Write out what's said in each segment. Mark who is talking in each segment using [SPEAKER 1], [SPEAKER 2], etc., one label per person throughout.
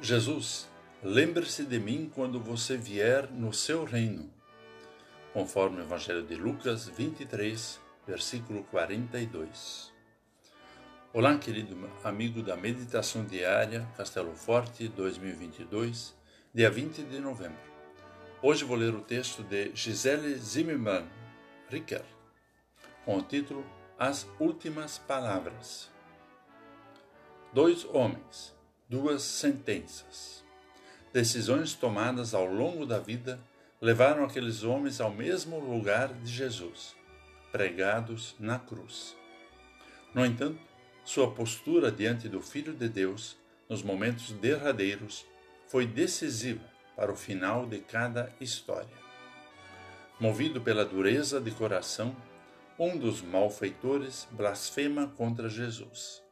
[SPEAKER 1] Jesus, lembre-se de mim quando você vier no seu reino, conforme o Evangelho de Lucas 23, versículo 42. Olá, querido amigo da Meditação Diária Castelo Forte 2022, dia 20 de novembro. Hoje vou ler o texto de Gisele Zimmermann Ricker, com o título As Últimas Palavras. Dois homens duas sentenças. Decisões tomadas ao longo da vida levaram aqueles homens ao mesmo lugar de Jesus, pregados na cruz. No entanto, sua postura diante do Filho de Deus, nos momentos derradeiros, foi decisiva para o final de cada história. Movido pela dureza de coração, um dos malfeitores blasfema contra Jesus.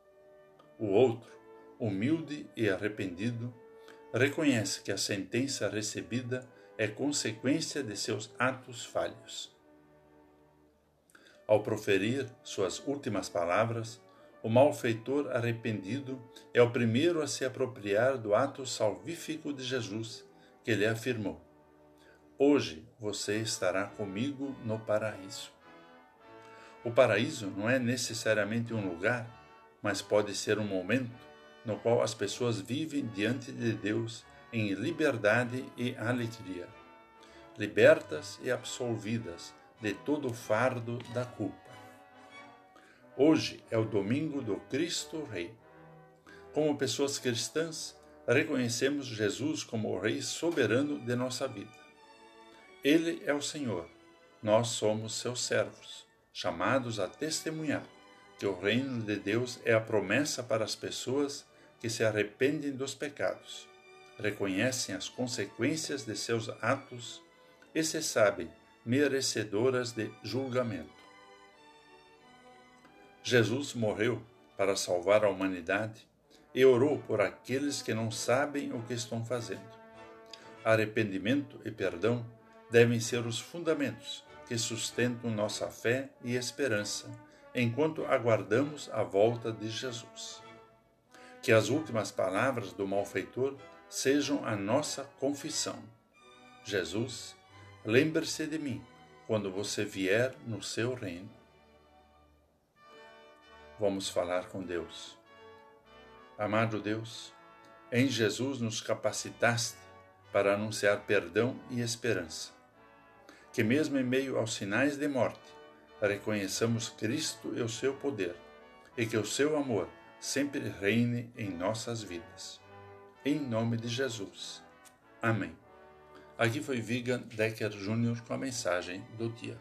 [SPEAKER 1] O outro, humilde e arrependido, reconhece que a sentença recebida é consequência de seus atos falhos. Ao proferir suas últimas palavras, o malfeitor arrependido é o primeiro a se apropriar do ato salvífico de Jesus, que lhe afirmou: Hoje você estará comigo no paraíso. O paraíso não é necessariamente um lugar, mas pode ser um momento no qual as pessoas vivem diante de Deus em liberdade e alegria, libertas e absolvidas de todo o fardo da culpa. Hoje é o domingo do Cristo Rei. Como pessoas cristãs, reconhecemos Jesus como o Rei soberano de nossa vida. Ele é o Senhor, nós somos seus servos, chamados a testemunhar que o reino de Deus é a promessa para as pessoas que se arrependem dos pecados, reconhecem as consequências de seus atos e se sabem merecedoras de julgamento. Jesus morreu para salvar a humanidade e orou por aqueles que não sabem o que estão fazendo. Arrependimento e perdão devem ser os fundamentos que sustentam nossa fé e esperança enquanto aguardamos a volta de Jesus. Que as últimas palavras do malfeitor sejam a nossa confissão. Jesus, lembre-se de mim quando você vier no seu reino. Vamos falar com Deus. Amado Deus, em Jesus nos capacitaste para anunciar perdão e esperança. Que, mesmo em meio aos sinais de morte, reconheçamos Cristo e o seu poder, e que o seu amor sempre reine em nossas vidas. Em nome de Jesus. Amém. Aqui foi Vigan Decker Jr. com a mensagem do dia.